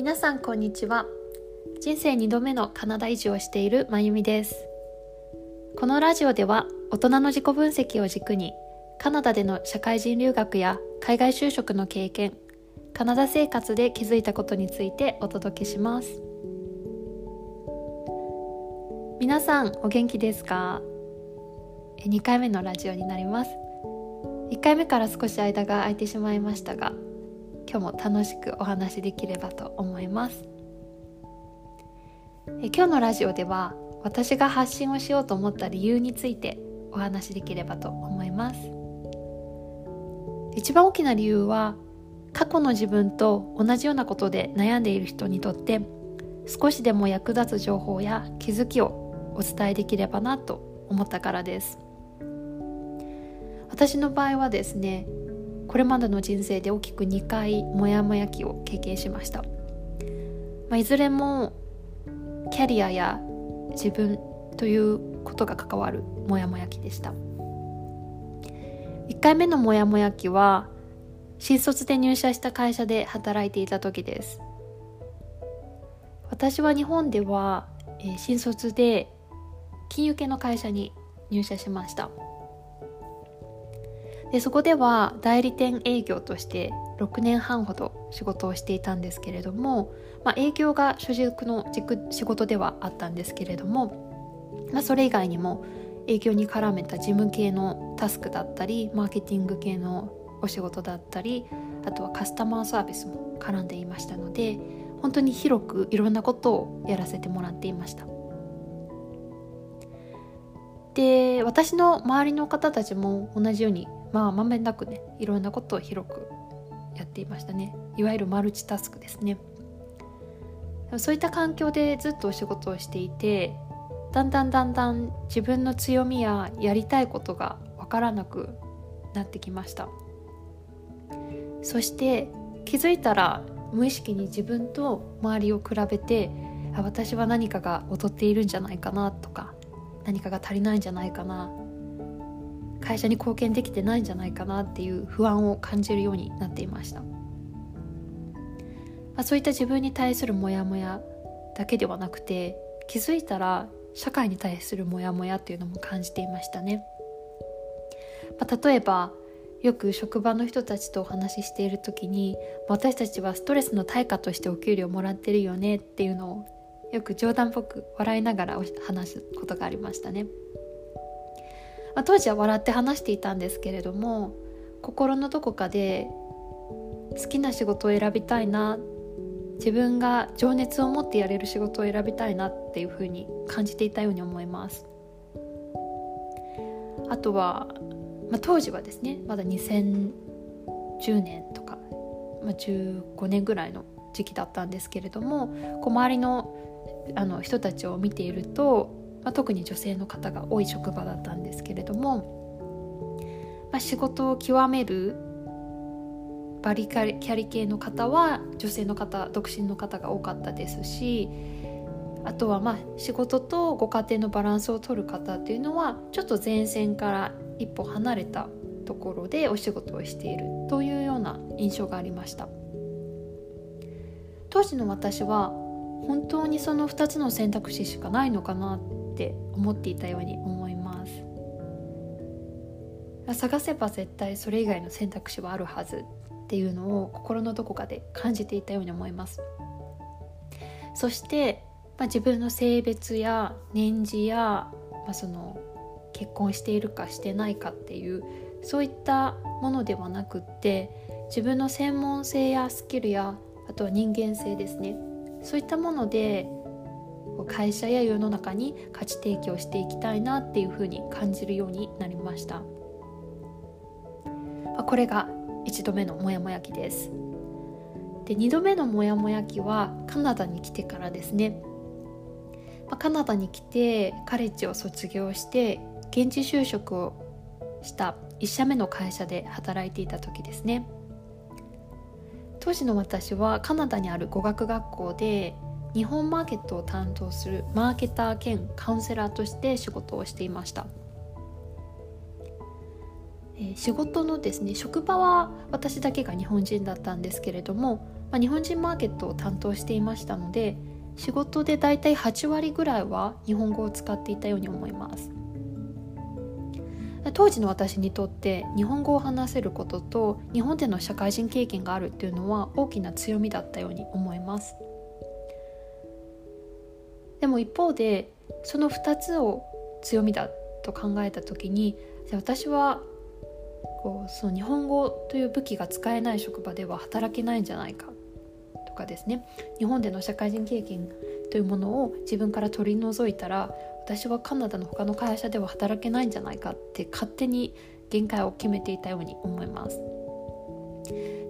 皆さんこんにちは。人生2度目のカナダ移住をしているまゆみです。このラジオでは大人の自己分析を軸にカナダでの社会人留学や海外就職の経験カナダ生活で気づいたことについてお届けします。皆さんお元気ですか？2回目のラジオになります。1回目から少し間が空いてしまいましたが今日も楽しくお話できればと思います。え今日のラジオでは私が発信をしようと思った理由についてお話しできればと思います。一番大きな理由は過去の自分と同じようなことで悩んでいる人にとって少しでも役立つ情報や気づきをお伝えできればなと思ったからです。私の場合はですねこれまでの人生で大きく2回モヤモヤ期を経験しました、まあ、いずれもキャリアや自分ということが関わるモヤモヤ期でした。1回目のモヤモヤ期は新卒で入社した会社で働いていた時です。私は日本では、えー、新卒で金融系の会社に入社しました。でそこでは代理店営業として6年半ほど仕事をしていたんですけれども、まあ、営業が主軸の仕事ではあったんですけれども、まあ、それ以外にも営業に絡めた事務系のタスクだったりマーケティング系のお仕事だったりあとはカスタマーサービスも絡んでいましたので本当に広くいろんなことをやらせてもらっていました。で私の周りの方たちも同じようにまあまんべんなくねいろんなことを広くやっていましたね。いわゆるマルチタスクですね。そういった環境でずっとお仕事をしていてだんだんだんだん自分の強みややりたいことが分からなくなってきました。そして気づいたら無意識に自分と周りを比べて私は何かが劣っているんじゃないかなとか何かが足りないんじゃないかな会社に貢献できてないんじゃないかなっていう不安を感じるようになっていました、まあ、そういった自分に対するモヤモヤだけではなくて気づいたら社会に対するモヤモヤっていうのも感じていましたね、まあ、例えばよく職場の人たちとお話ししている時に私たちはストレスの対価としてお給料もらってるよねっていうのをよく冗談っぽく笑いながら話すことがありましたね。まあ、当時は笑って話していたんですけれども心のどこかで好きな仕事を選びたいな自分が情熱を持ってやれる仕事を選びたいなっていうふうに感じていたように思います。あとは、まあ、当時はですねまだ2010年とか、まあ、15年ぐらいの時期だったんですけれどもこう周りのあの人たちを見ているとまあ、特に女性の方が多い職場だったんですけれども、まあ、仕事を極めるバリキャリ系の方は女性の方独身の方が多かったですしあとはまあ仕事とご家庭のバランスを取る方っていうのはちょっと前線から一歩離れたところでお仕事をしているというような印象がありました。当時の私は本当にその2つの選択肢しかないのかなって思っていたように思います。探せば絶対それ以外の選択肢はあるはずっていうのを心のどこかで感じていたように思います。そして、まあ、自分の性別や年次や、まあ、その結婚しているかしてないかっていうそういったものではなくって自分の専門性やスキルやあとは人間性ですね。そういったもので会社や世の中に価値提供していきたいなっていうふうに感じるようになりました。これが1度目のモヤモヤ期です。で2度目のモヤモヤ期はカナダに来てからですね。カナダに来てカレッジを卒業して現地就職をした1社目の会社で働いていた時ですね。当時の私はカナダにある語学学校で日本マーケットを担当するマーケター兼カウンセラーとして仕事をしていました、えー、仕事のですね職場は私だけが日本人だったんですけれどもまあ、日本人マーケットを担当していましたので仕事でだいたい8割ぐらいは日本語を使っていたように思います。当時の私にとって日本語を話せることと日本での社会人経験があるっていうのは大きな強みだったように思います。でも一方でその2つを強みだと考えた時に私はこうその日本語という武器が使えない職場では働けないんじゃないかとかですね。日本での社会人経験というものを自分から取り除いたら私はカナダの他の会社では働けないんじゃないかって勝手に限界を決めていたように思います。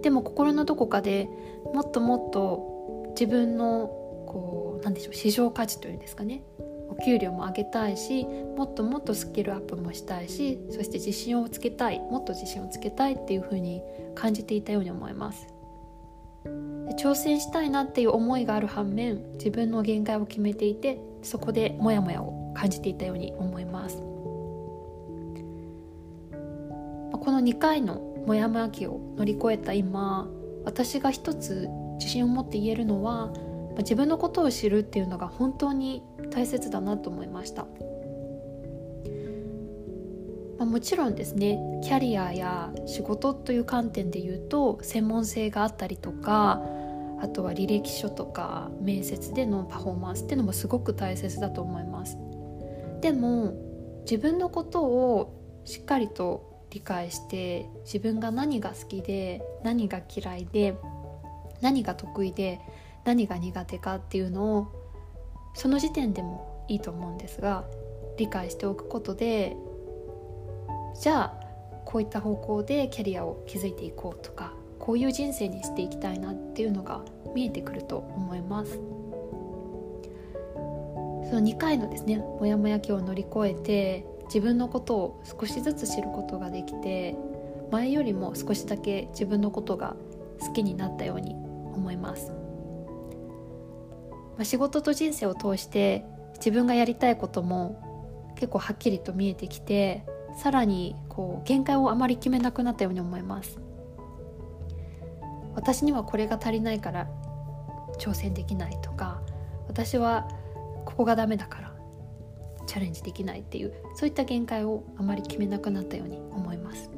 でも心のどこかでもっともっと自分のこうなんでしょう市場価値というんですかね。お給料も上げたいしもっともっとスキルアップもしたいしそして自信をつけたいもっと自信をつけたいっていうふうに感じていたように思います。挑戦したいなっていう思いがある反面自分の限界を決めていてそこでモヤモヤを感じていたように思います。この2回のモヤモヤ期を乗り越えた今私が一つ自信を持って言えるのは自分のことを知るっていうのが本当に大切だなと思いました、もちろんですねキャリアや仕事という観点で言うと専門性があったりとかあとは履歴書とか面接でのパフォーマンスっていうのもすごく大切だと思います。でも自分のことをしっかりと理解して自分が何が好きで何が嫌いで何が得意で何が苦手かっていうのをその時点でもいいと思うんですが理解しておくことでじゃあこういった方向でキャリアを築いていこうとかこういう人生にしていきたいなっていうのが見えてくると思います。その2回のですねモヤモヤ期を乗り越えて自分のことを少しずつ知ることができて前よりも少しだけ自分のことが好きになったように思います。まあ、仕事と人生を通して自分がやりたいことも結構はっきりと見えてきてさらにこう限界をあまり決めなくなったように思います。私にはこれが足りないから挑戦できないとか私はここがダメだからチャレンジできないっていうそういった限界をあまり決めなくなったように思います。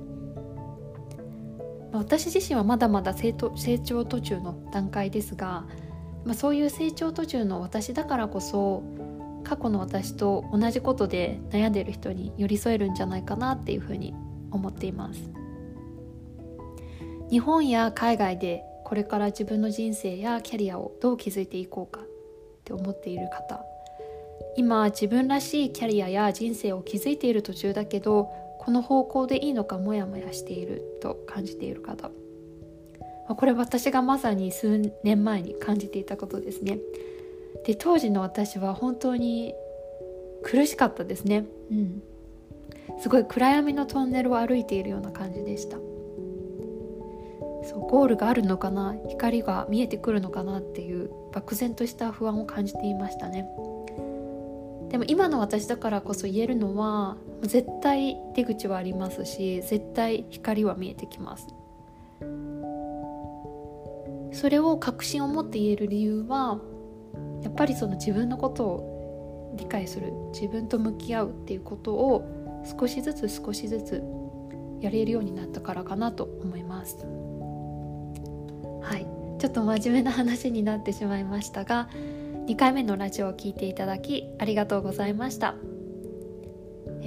まあ私自身はまだまだ成長途中の段階ですがまあ、そういう成長途中の私だからこそ過去の私と同じことで悩んでる人に寄り添えるんじゃないかなっていうふうに思っています。日本や海外でこれから自分の人生やキャリアをどう築いていこうかって思っている方今自分らしいキャリアや人生を築いている途中だけどこの方向でいいのかモヤモヤしていると感じている方これ私がまさに数年前に感じていたことですね。で当時の私は本当に苦しかったですね。うん。すごい暗闇のトンネルを歩いているような感じでした。そうゴールがあるのかな光が見えてくるのかなっていう漠然とした不安を感じていましたね。でも今の私だからこそ言えるのは絶対出口はありますし絶対光は見えてきます。それを確信を持って言える理由はやっぱりその自分のことを理解する自分と向き合うっていうことを少しずつ少しずつやれるようになったからかなと思います。はい。ちょっと真面目な話になってしまいましたが2回目のラジオを聴いていただきありがとうございました。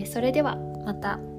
それではまた。